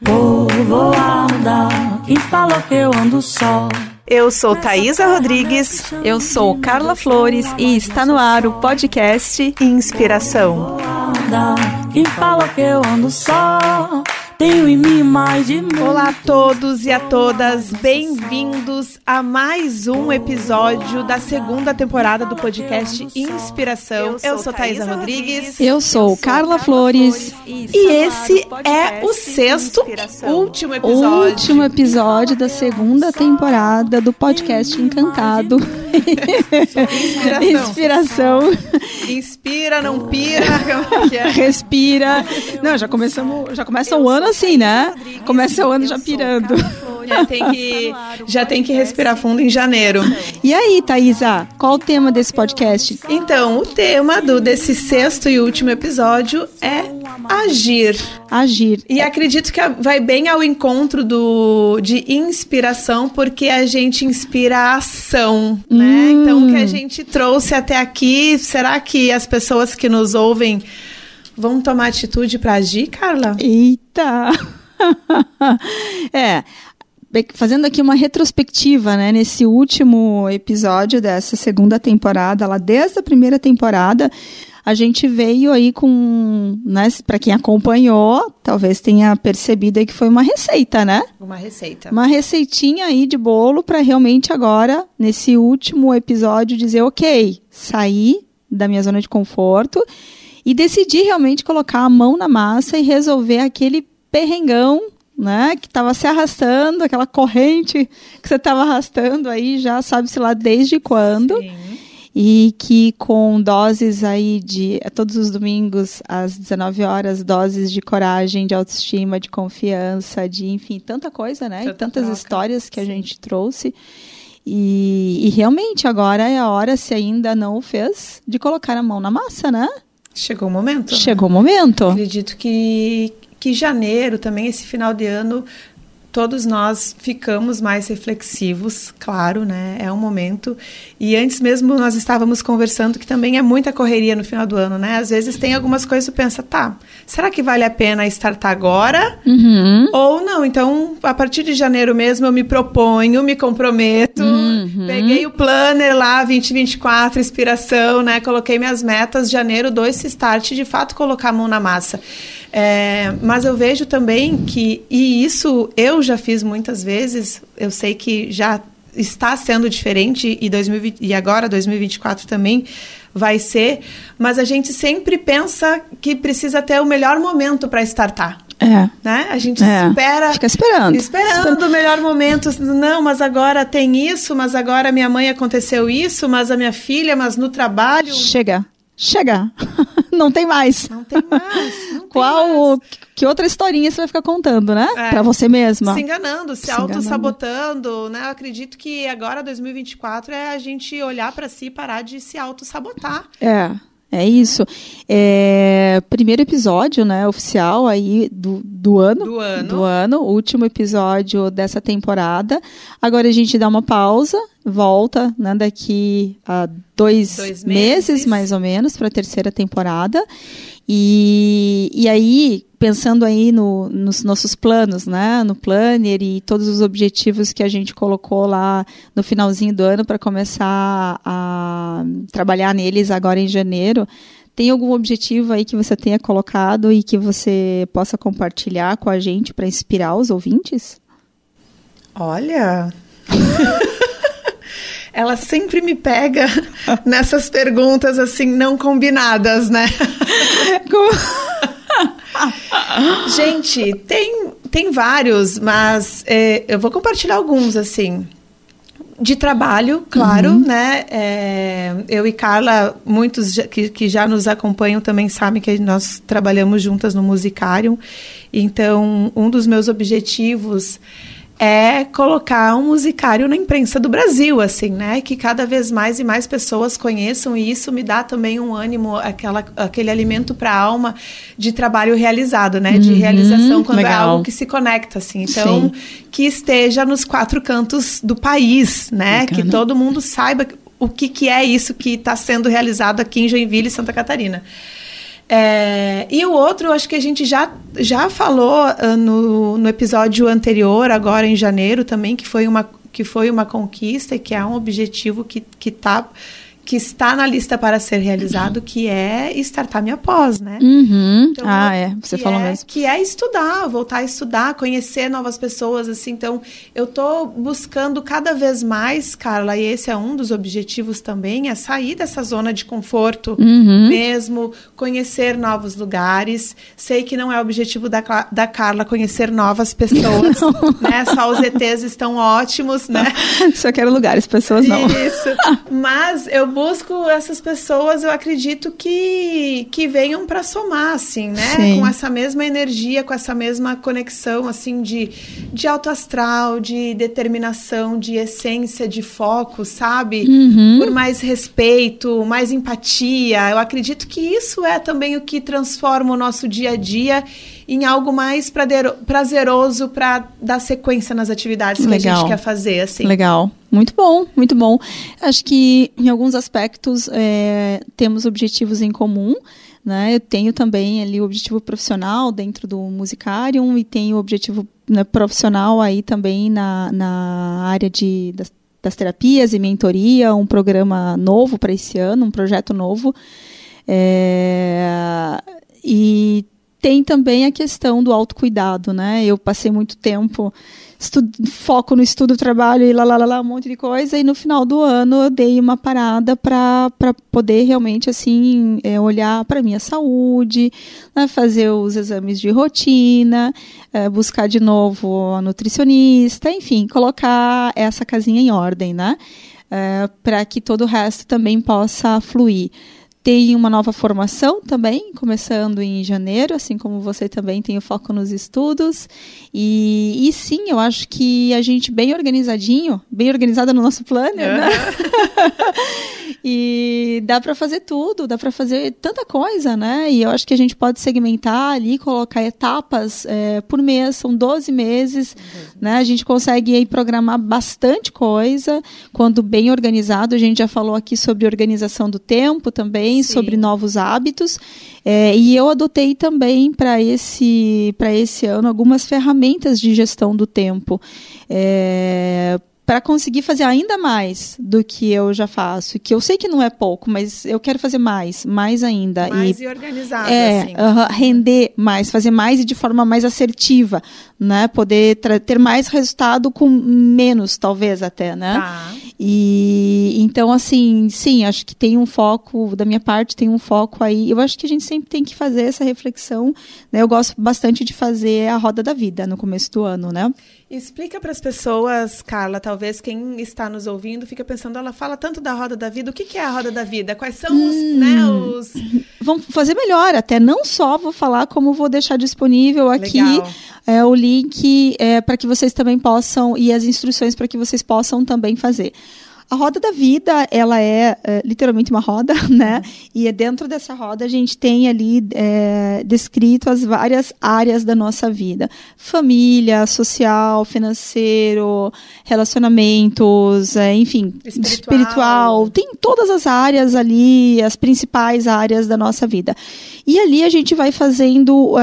Vou, vou andar. Quem falou que eu ando só? Eu sou Thaisa Rodrigues. Eu sou Carla Flores e está no ar o podcast Inspiração. Vou andar. Quem falou que eu ando só? Tenho em mim mais de mim. Olá a todos e a todas, bem-vindos a mais um episódio da segunda temporada do podcast Inspiração. Eu sou Thaisa Rodrigues. Eu sou Carla Flores. E esse é o sexto, último episódio. Último episódio da segunda temporada do podcast Encantado. Inspiração. Inspiração. Inspira, não pira. Que é? Respira. Não, já começamos, já começa o ano assim, né? Começa o ano já pirando. Já tem que, já tem que respirar fundo em janeiro. E aí, Thaisa, qual o tema desse podcast? Então, o tema do desse sexto e último episódio é agir. Agir. E acredito que vai bem ao encontro do, de inspiração, porque a gente inspira a ação, né? Hum. Então, o que a gente trouxe até aqui, será que as pessoas que nos ouvem vão tomar atitude para agir, Carla? Eita! é. Fazendo aqui uma retrospectiva, né, nesse último episódio dessa segunda temporada, lá desde a primeira temporada, a gente veio aí com, né, para quem acompanhou, talvez tenha percebido aí que foi uma receita, né? Uma receita. Uma receitinha aí de bolo para realmente agora, nesse último episódio, dizer, ok, sair da minha zona de conforto e decidir realmente colocar a mão na massa e resolver aquele perrengão, né, que estava se arrastando, aquela corrente que você estava arrastando aí já sabe-se lá desde quando. Sim. E que com doses aí de todos os domingos às 19 horas, doses de coragem, de autoestima, de confiança, de enfim, tanta coisa, né? Tanta e tantas troca. histórias que a gente trouxe. E, e realmente agora é a hora, se ainda não o fez, de colocar a mão na massa, né? Chegou o momento. né? Chegou o momento. Acredito que, que janeiro também, esse final de ano, todos nós ficamos mais reflexivos, claro, né? É um momento. E antes mesmo nós estávamos conversando que também é muita correria no final do ano, né? Às vezes tem algumas coisas que tu pensa, tá, será que vale a pena startar agora? Uhum. Ou não, então a partir de janeiro mesmo eu me proponho, me comprometo. Uhum. Peguei o planner lá, 2024, inspiração, né? Coloquei minhas metas, janeiro 2 se start, de fato colocar a mão na massa. É, mas eu vejo também que, e isso eu já fiz muitas vezes, eu sei que já está sendo diferente e, 2020, e agora 2024 também vai ser, mas a gente sempre pensa que precisa ter o melhor momento para startar. É. Né? A gente É. espera Fica esperando. Esperando o melhor momento. Não, mas agora tem isso, mas agora minha mãe aconteceu isso, mas a minha filha, mas no trabalho. Chega. Chega. não tem mais. Não tem mais. Qual que outra historinha você vai ficar contando, né? É. Pra você mesma. Se enganando, se, Se auto-sabotando, né? Eu acredito que agora, 2024, é a gente olhar pra si e parar de se auto-sabotar. É, é isso. É, primeiro episódio, né, oficial aí do, do ano. Do ano. Do ano, último episódio dessa temporada. Agora a gente dá uma pausa, volta, né, daqui a dois, Dois meses, meses. mais ou menos, para a terceira temporada. E, e aí, pensando aí no- nos nossos planos, né, no planner e todos os objetivos que a gente colocou lá no finalzinho do ano para começar a trabalhar neles agora em janeiro, tem algum objetivo aí que você tenha colocado e que você possa compartilhar com a gente para inspirar os ouvintes? Olha. Ela sempre me pega nessas perguntas assim, não combinadas, né? Gente, tem, tem vários, mas é, eu vou compartilhar alguns, assim. De trabalho, claro, né? É, eu e Carla, muitos já- que, que já nos acompanham também sabem que nós trabalhamos juntas no Musicarium. Então, um dos meus objetivos é colocar um musicário na imprensa do Brasil, assim, né? Que cada vez mais e mais pessoas conheçam e isso me dá também um ânimo, aquela, aquele alimento para a alma de trabalho realizado, né? De Uhum, realização quando é legal. algo que se conecta, assim. Então, Sim. que esteja nos quatro cantos do país, né? Bacana. Que todo mundo saiba o que, que é isso que está sendo realizado aqui em Joinville, Santa Catarina. É, e o outro, acho que a gente já, já falou uh, no, no episódio anterior, agora em janeiro também, que foi uma, que foi uma conquista e que é um objetivo que está que está na lista para ser realizado, que é startar minha pós, né? Uhum. Então, ah, é, você falou é, mesmo. Que é estudar, voltar a estudar, conhecer novas pessoas, assim. Então, eu estou buscando cada vez mais, Carla, e esse é um dos objetivos também, é sair dessa zona de conforto uhum. mesmo, conhecer novos lugares. Sei que não é o objetivo da, da Carla conhecer novas pessoas, né? Só os ETs estão ótimos, né? Só quero lugares, pessoas não. Isso. Mas eu busco essas pessoas, eu acredito que, que venham para somar, assim, né? Sim. Com essa mesma energia, com essa mesma conexão, assim, de, de alto astral, de determinação, de essência, de foco, sabe? Uhum. Por mais respeito, mais empatia. Eu acredito que isso é também o que transforma o nosso dia a dia em algo mais prazeroso para dar sequência nas atividades que Legal. a gente quer fazer, assim. Legal. Muito bom, muito bom. Acho que em alguns aspectos é, temos objetivos em comum. Né? Eu tenho também ali o objetivo profissional dentro do Musicarium e tenho o objetivo né, profissional aí também na, na área de, das, das terapias e mentoria, um programa novo para esse ano, um projeto novo. É, e tem também a questão do autocuidado, né? Eu passei muito tempo foco no estudo, trabalho e lá, lá, lá, lá, um monte de coisa, e no final do ano eu dei uma parada para poder realmente, assim, é, olhar para minha saúde, né, fazer os exames de rotina, é, buscar de novo a nutricionista, enfim, colocar essa casinha em ordem, né? É, para que todo o resto também possa fluir. Tem uma nova formação também, começando em janeiro, assim como você também tem o foco nos estudos. E, e sim, eu acho que a gente bem organizadinho, bem organizada no nosso planner, uhum. né? e dá para fazer tudo, dá para fazer tanta coisa, né? E eu acho que a gente pode segmentar ali, colocar etapas é, por mês, são 12 meses, uhum. né? A gente consegue aí programar bastante coisa, quando bem organizado. A gente já falou aqui sobre organização do tempo também Sim. sobre novos hábitos. É, e eu adotei também para esse, esse ano algumas ferramentas de gestão do tempo. É, para conseguir fazer ainda mais do que eu já faço, que eu sei que não é pouco, mas eu quero fazer mais, mais ainda. Mais e, e organizado, é, assim. Uh, render mais, fazer mais e de forma mais assertiva, né? Poder ter mais resultado com menos, talvez até, né? Tá. E então, assim, sim, acho que tem um foco, da minha parte, tem um foco aí. Eu acho que a gente sempre tem que fazer essa reflexão. Né? Eu gosto bastante de fazer a roda da vida no começo do ano, né? Explica para as pessoas, Carla, talvez quem está nos ouvindo fica pensando, ela fala tanto da roda da vida, o que, que é a roda da vida? Quais são os, hum, né, os... Vamos fazer melhor, até não só vou falar, como vou deixar disponível aqui é, o link é, para que vocês também possam, e as instruções para que vocês possam também fazer. A roda da vida, ela é, é, literalmente uma roda, né? E é dentro dessa roda a gente tem ali é, descrito as várias áreas da nossa vida: família, social, financeiro, relacionamentos, é, enfim, espiritual. espiritual. Tem todas as áreas ali, as principais áreas da nossa vida. E ali a gente vai fazendo, uh,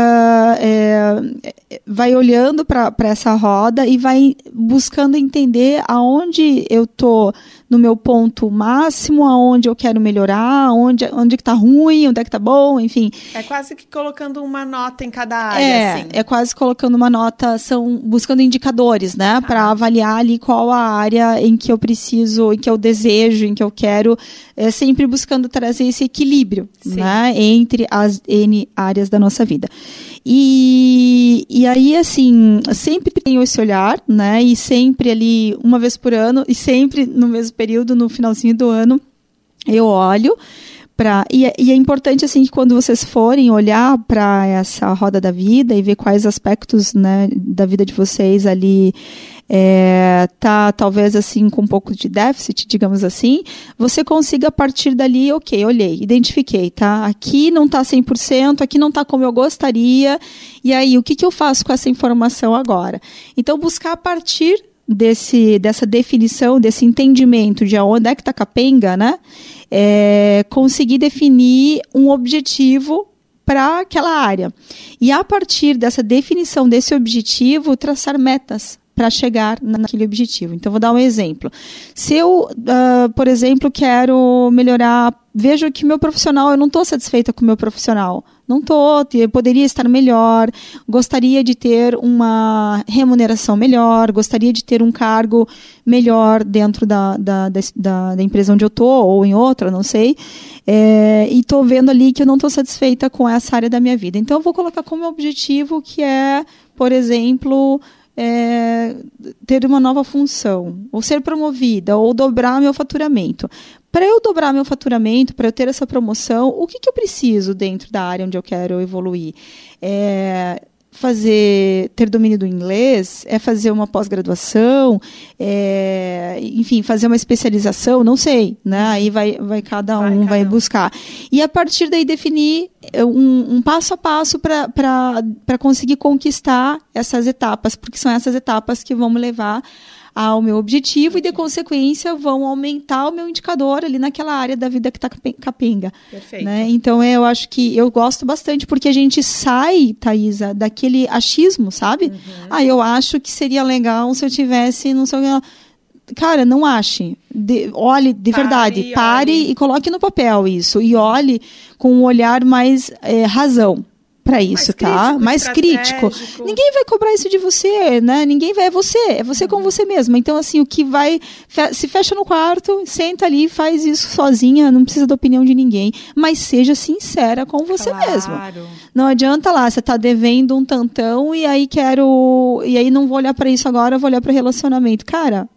vai olhando para essa roda e vai buscando entender aonde eu tô no meu ponto máximo, aonde eu quero melhorar, onde, onde que tá ruim, onde é que tá bom, enfim. É quase que colocando uma nota em cada área, é, assim. É quase colocando uma nota, são buscando indicadores, né? Tá. Para avaliar ali qual a área em que eu preciso, em que eu desejo, em que eu quero, é, sempre buscando trazer esse equilíbrio, Sim. né? Entre as N áreas da nossa vida. E, e aí, assim, sempre tenho esse olhar, né? E sempre ali, uma vez por ano, e sempre no mesmo período, no finalzinho do ano, eu olho. E, é, e é importante assim que quando vocês forem olhar para essa roda da vida e ver quais aspectos né, da vida de vocês ali é, tá talvez assim com um pouco de déficit, digamos assim, você consiga partir dali, ok, olhei, identifiquei, tá? Aqui não tá 100%, aqui não tá como eu gostaria, e aí o que, que eu faço com essa informação agora? Então, buscar a partir desse, dessa definição, desse entendimento de onde é que está capenga, né? É, conseguir definir um objetivo para aquela área. E a partir dessa definição desse objetivo, traçar metas para chegar naquele objetivo. Então, vou dar um exemplo. Se eu, uh, por exemplo, quero melhorar, vejo que meu profissional, eu não estou satisfeita com o meu profissional. Não estou, poderia estar melhor, gostaria de ter uma remuneração melhor, gostaria de ter um cargo melhor dentro da, da, da, da empresa onde eu estou, ou em outra, não sei. É, e estou vendo ali que eu não estou satisfeita com essa área da minha vida. Então, eu vou colocar como objetivo que é, por exemplo, é, ter uma nova função, ou ser promovida, ou dobrar meu faturamento. Para eu dobrar meu faturamento, para eu ter essa promoção, o que, que, eu preciso dentro da área onde eu quero evoluir? É, fazer ter domínio do inglês, é fazer uma pós-graduação, é, enfim, fazer uma especialização, não sei, né? Aí vai, vai cada um vai, vai buscar. E a partir daí definir é, um, um passo a passo para conseguir conquistar essas etapas, porque são essas etapas que vão me levar ao meu objetivo e, de consequência, vão aumentar o meu indicador ali naquela área da vida que está capenga. Perfeito. Né? Então, é, eu acho que eu gosto bastante porque a gente sai, Thaisa, daquele achismo, sabe? Uhum. Ah, eu acho que seria legal se eu tivesse, não sei o que cara, não ache. De, olhe de pare, verdade, pare olhe. e coloque no papel isso. E olhe com um olhar mais é, razão para isso, mais tá? Crítico, mais crítico. Ninguém vai cobrar isso de você, né? Ninguém vai, é você, é você com você mesma. Então, assim, o que vai, se fecha no quarto, senta ali, faz isso sozinha, não precisa da opinião de ninguém, mas seja sincera com você claro. mesma. Não adianta lá, você tá devendo um tantão e aí quero, e aí não vou olhar para isso agora, vou olhar para relacionamento. Cara,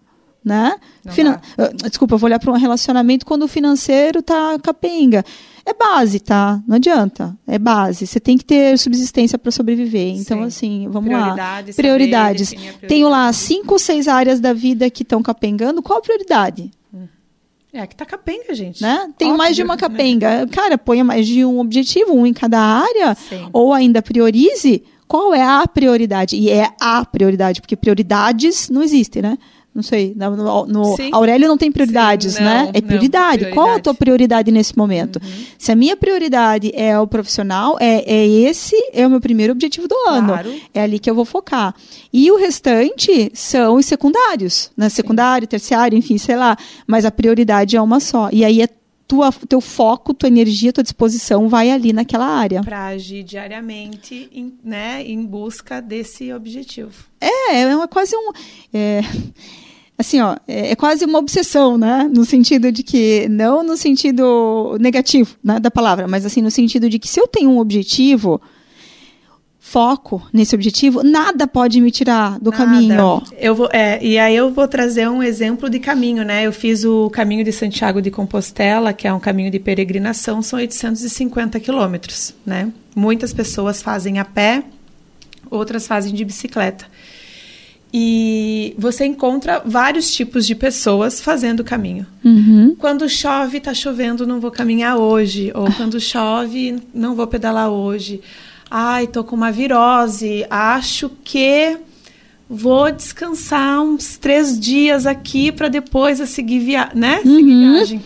né? Finan... Desculpa, vou olhar para um relacionamento quando o financeiro tá capenga. É base, tá? Não adianta. É base. Você tem que ter subsistência para sobreviver. Então, Sim. assim, vamos lá. Prioridades. Prioridade. Tenho lá cinco ou seis áreas da vida que estão capengando. Qual a prioridade? É, que tá capenga, gente. Né? Tem Óbvio, mais de uma capenga. Né? Cara, ponha mais de um objetivo, um em cada área. Sim. Ou ainda priorize qual é a prioridade. E é a prioridade, porque prioridades não existem, né? Não sei, no, no Aurélio não tem prioridades, Sim, né? não, né? É prioridade. prioridade. Qual a tua prioridade nesse momento? Uhum. Se a minha prioridade é o profissional, é, é esse é o meu primeiro objetivo do ano. Claro. É ali que eu vou focar. E o restante são os secundários, né? Secundário, terciário, enfim, sei lá. Mas a prioridade é uma só. E aí é tua, teu foco, tua energia, tua disposição vai ali naquela área. Para agir diariamente, em, né, em busca desse objetivo. É, é uma, quase um. É assim, ó, é, é, quase uma obsessão, né? No sentido de que, não no sentido negativo né, da palavra, mas assim, no sentido de que se eu tenho um objetivo, foco nesse objetivo, nada pode me tirar do nada. caminho. Eu vou, é, e aí eu vou trazer um exemplo de caminho, né? Eu fiz o caminho de Santiago de Compostela, que é um caminho de peregrinação, são 850 quilômetros, né? Muitas pessoas fazem a pé, outras fazem de bicicleta. E você encontra vários tipos de pessoas fazendo o caminho. Uhum. Quando chove, está chovendo, não vou caminhar hoje. Ou quando chove, não vou pedalar hoje. Ai, tô com uma virose, acho que vou descansar uns três dias aqui para depois a seguir, via né? Uhum. seguir viagem.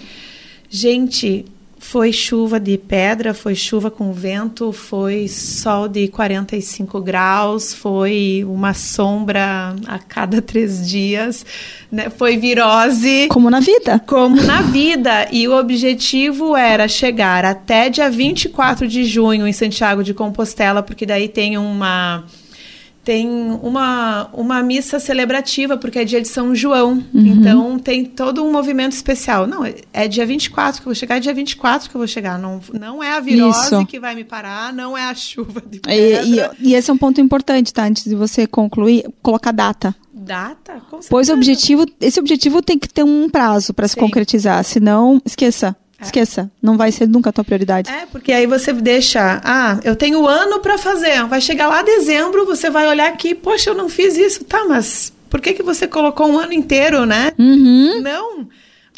Gente, foi chuva de pedra, foi chuva com vento, foi sol de 45 graus, foi uma sombra a cada três dias, né? foi virose. Como na vida. Como na vida. E o objetivo era chegar até dia 24 de junho em Santiago de Compostela, porque daí tem uma tem uma, uma missa celebrativa, porque é dia de São João. Uhum. Então tem todo um movimento especial. Não, é dia 24 que eu vou chegar, é dia 24 que eu vou chegar. Não, não é a virose Isso. que vai me parar, não é a chuva de pedra. E, e, e, esse é um ponto importante, tá? Antes de você concluir, colocar data. Data? Com pois o objetivo, esse objetivo tem que ter um prazo para se concretizar, senão esqueça. É. Esqueça, não vai ser nunca a tua prioridade. É, porque aí você deixa, ah, eu tenho ano para fazer, vai chegar lá dezembro, você vai olhar aqui, poxa, eu não fiz isso, tá, mas por que que você colocou um ano inteiro, né? Uhum. Não,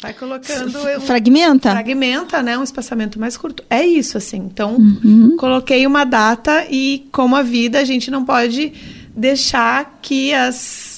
vai colocando... Fragmenta? fragmenta, né, um espaçamento mais curto. É isso, assim, então, uhum. coloquei uma data e como a vida, a gente não pode deixar que as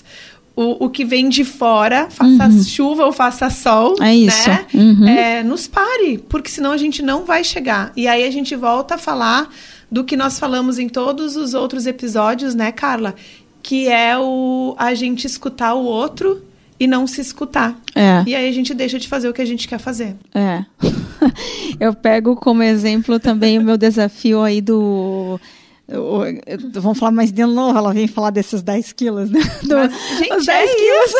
o, o que vem de fora, faça uhum. chuva ou faça sol, é isso. né? Uhum. É, nos pare, porque senão a gente não vai chegar. E aí a gente volta a falar do que nós falamos em todos os outros episódios, né, Carla? Que é o a gente escutar o outro e não se escutar. É. E aí a gente deixa de fazer o que a gente quer fazer. É. Eu pego como exemplo também o meu desafio aí do vamos falar mais de novo, ela vem falar desses 10 quilos, né? Do, Mas, gente, os 10 é quilos.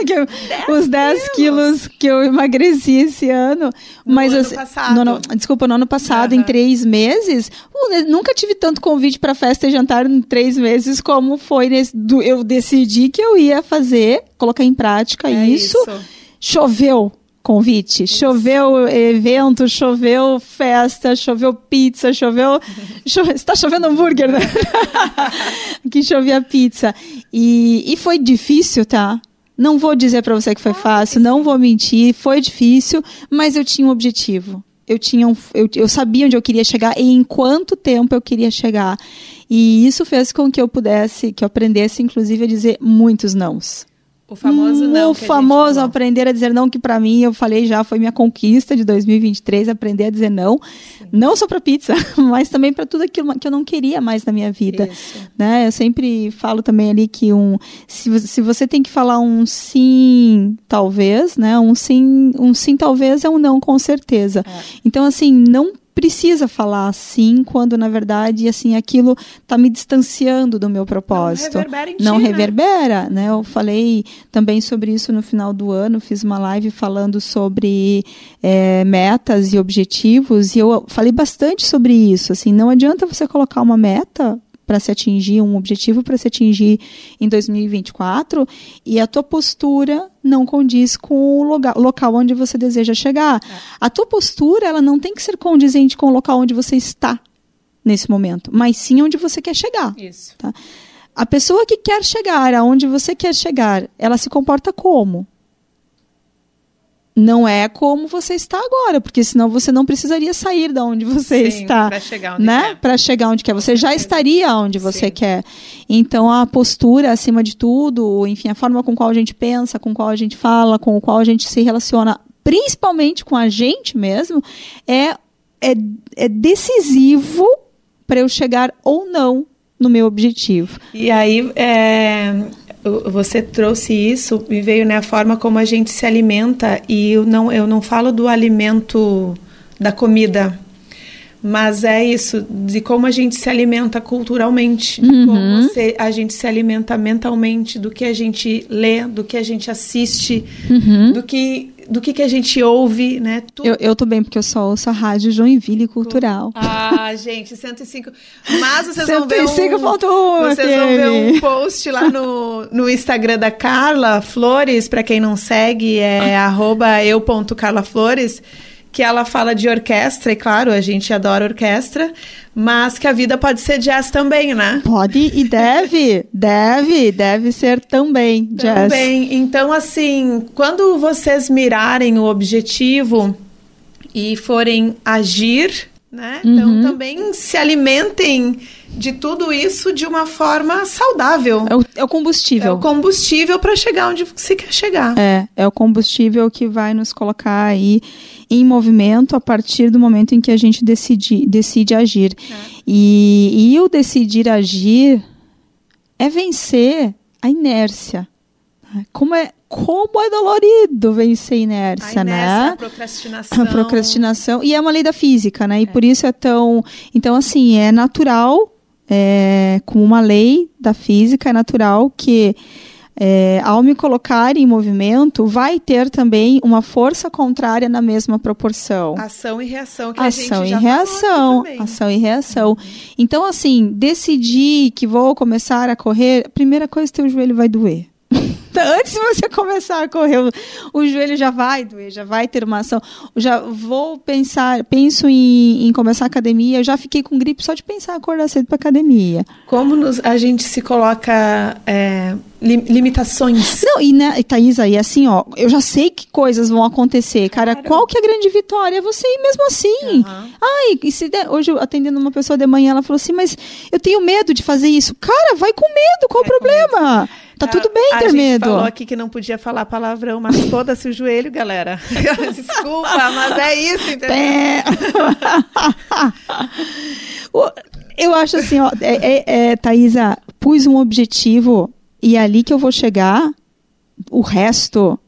eu, 10 os 10 quilos. quilos que eu emagreci esse ano. No mas ano assim, passado. No, desculpa, no ano passado, uhum. em três meses, uh, nunca tive tanto convite para festa e jantar em três meses como foi nesse. Do, eu decidi que eu ia fazer, colocar em prática é isso. isso. Choveu convite. Choveu evento, choveu festa, choveu pizza, choveu. Chove... Está chovendo hambúrguer, né? Aqui chovia pizza. E, e foi difícil, tá? Não vou dizer para você que foi fácil, não vou mentir, foi difícil, mas eu tinha um objetivo. Eu, tinha um, eu, eu sabia onde eu queria chegar e em quanto tempo eu queria chegar. E isso fez com que eu pudesse, que eu aprendesse, inclusive, a dizer muitos nãos. O famoso não. O famoso aprender a dizer não, que para mim, eu falei já, foi minha conquista de 2023, aprender a dizer não. Sim. Não só para pizza, mas também para tudo aquilo que eu não queria mais na minha vida. Isso. Né? Eu sempre falo também ali que um. Se, se você tem que falar um sim, talvez, né? Um sim, um sim, talvez é um não, com certeza. É. Então, assim, não precisa falar assim quando na verdade assim aquilo está me distanciando do meu propósito. Não reverbera, em não ti, reverbera né? né? Eu falei também sobre isso no final do ano, fiz uma live falando sobre é, metas e objetivos e eu falei bastante sobre isso. Assim, não adianta você colocar uma meta para se atingir, um objetivo para se atingir em 2024 e a tua postura não condiz com o local, local onde você deseja chegar. É. A tua postura, ela não tem que ser condizente com o local onde você está nesse momento, mas sim onde você quer chegar. Isso. Tá? A pessoa que quer chegar aonde você quer chegar, ela se comporta como? Não é como você está agora, porque senão você não precisaria sair da onde você Sim, está, para chegar onde né? quer. Para chegar onde quer, você já estaria onde você Sim. quer. Então a postura acima de tudo, enfim, a forma com qual a gente pensa, com qual a gente fala, com o qual a gente se relaciona, principalmente com a gente mesmo, é é, é decisivo para eu chegar ou não no meu objetivo. E aí, é, você trouxe isso e veio né, a forma como a gente se alimenta e eu não, eu não falo do alimento da comida, mas é isso, de como a gente se alimenta culturalmente, uhum. como se, a gente se alimenta mentalmente, do que a gente lê, do que a gente assiste, uhum. do que do que, que a gente ouve, né? Tudo. Eu, eu tô bem, porque eu só ouço a rádio Joinville Cultural. Ah, gente, 105. Mas vocês 105 vão ver um, Vocês vão ver um post lá no, no Instagram da Carla Flores, para quem não segue, é arroba eu.carlaflores, que ela fala de orquestra, e claro, a gente adora orquestra, mas que a vida pode ser jazz também, né? Pode e deve, deve, deve ser também jazz. Também. Então, assim, quando vocês mirarem o objetivo e forem agir, né? Então, Uhum. também se alimentem de tudo isso de uma forma saudável. É o, é o É combustível. o combustível para chegar onde se quer chegar. É, é o combustível que vai nos colocar aí em movimento a partir do momento em que a gente decide, decide agir. E, e o decidir agir é vencer a inércia. Como é, como é dolorido vencer a inércia, A inércia, né? a procrastinação. A procrastinação. E é uma lei da física, né? E por isso é tão. Então, assim, é natural, é, como uma lei da física, é natural que. É, ao me colocar em movimento, vai ter também uma força contrária na mesma proporção. Ação e reação que Ação a e gente já reação, aqui também. ação e reação. Então, assim, decidir que vou começar a correr, a primeira coisa, teu joelho vai doer. Antes de você começar a correr, o, o joelho já vai doer, já vai ter uma ação. Eu Já vou pensar, penso em, em começar a academia, eu já fiquei com gripe só de pensar em acordar cedo para academia. Como nos- a gente se coloca é, li- limitações. Não, e né, Thaís, aí assim, ó, eu já sei que coisas vão acontecer. Cara, qual que é a grande vitória? É você ir mesmo assim. Aham. Ai, e se der- hoje atendendo uma pessoa de manhã, ela falou assim, mas eu tenho medo de fazer isso. Cara, vai com medo, qual o Vai com problema? Tá tudo bem a ter medo. Falou aqui que não podia falar palavrão, mas foda-se o joelho, galera. Desculpa, mas é isso, entendeu? Eu acho assim, ó, é, é, é, Thaisa, pus um objetivo e é ali que eu vou chegar, o resto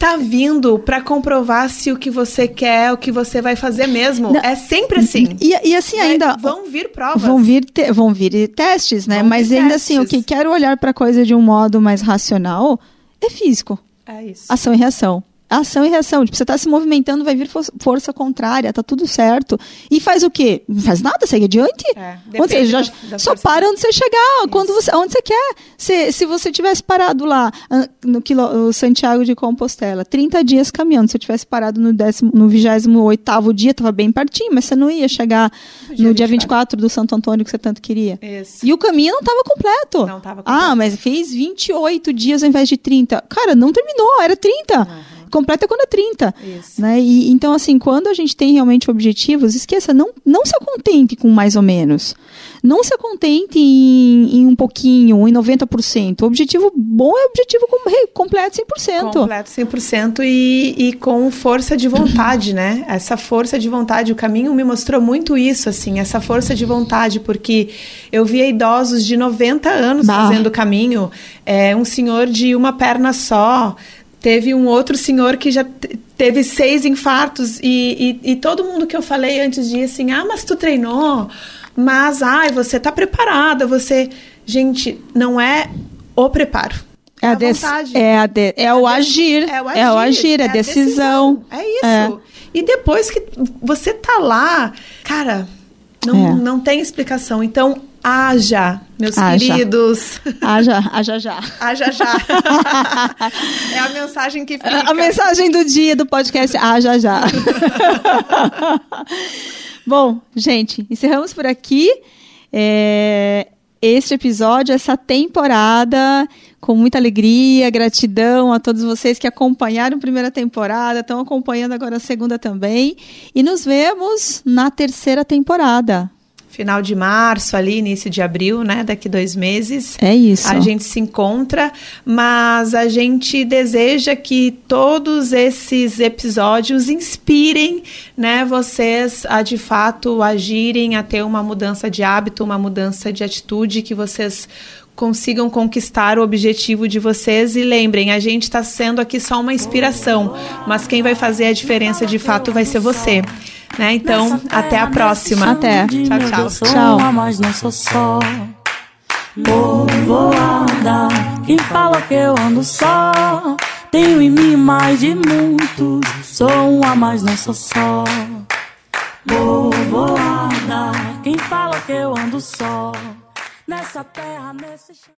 tá vindo para comprovar se o que você quer, o que você vai fazer mesmo. Não, é sempre assim. E, e assim é, ainda vão vir provas. Vão vir, te, vão vir testes, né? Vão Mas ainda testes. assim, o que quero olhar para a coisa de um modo mais racional é físico. É isso. Ação e reação ação e reação. Tipo, você está se movimentando, vai vir força contrária, tá tudo certo. E faz o quê? Não faz nada, segue adiante. É, onde você já, da, da só para onde você chegar, quando você, onde você quer. Se, se você tivesse parado lá no quilo, Santiago de Compostela, 30 dias caminhando, se eu tivesse parado no, décimo, no 28 dia, estava bem pertinho, mas você não ia chegar no dia, no dia 24 do Santo Antônio que você tanto queria. Isso. E o caminho não estava completo. Não estava completo. Ah, mas fez 28 dias ao invés de 30. Cara, não terminou, era 30. Uhum completa quando é 30. Isso. Né? E, então, assim, quando a gente tem realmente objetivos, esqueça, não, não se contente com mais ou menos. Não se contente em, em um pouquinho, em 90%. O objetivo bom é o objetivo completo 100%. Completo 100% e, e com força de vontade, né? Essa força de vontade, o caminho me mostrou muito isso, assim, essa força de vontade, porque eu via idosos de 90 anos bah. fazendo o caminho, é, um senhor de uma perna só, Teve um outro senhor que já teve seis infartos e, e, e, todo mundo que eu falei antes disse assim, ah, mas tu treinou, mas, ai, você tá preparada, você... Gente, não é o preparo. É a, vontade. É, a de, é, o agir, é o agir. É o agir, é, a decisão. decisão. É isso. É. E depois que você tá lá, cara, não, é. não tem explicação. Então, Haja, meus haja. queridos. Haja, haja já. Haja já. é a mensagem que fica. A mensagem do dia do podcast Haja já. Bom, gente, encerramos por aqui. É, este episódio, essa temporada, com muita alegria, gratidão a todos vocês que acompanharam a primeira temporada, estão acompanhando agora a segunda também. E nos vemos na terceira temporada final de março, ali, início de abril, né? Daqui dois meses. É isso. A gente se encontra, mas a gente deseja que todos esses episódios inspirem, né? Vocês a de fato agirem, a ter uma mudança de hábito, uma mudança de atitude, que vocês consigam conquistar o objetivo de vocês e lembrem, a gente está sendo aqui só uma inspiração, mas quem vai fazer a diferença de fato vai ser você. Né? Então, até a próxima. Até. Tchau, tchau. Tchau. Mas não sou só. Andar. Quem fala que eu ando só? Tenho em mim mais de muitos. Sou um a mais, não sou só. Andar. Quem fala que eu ando só? Nessa terra, nesse chão.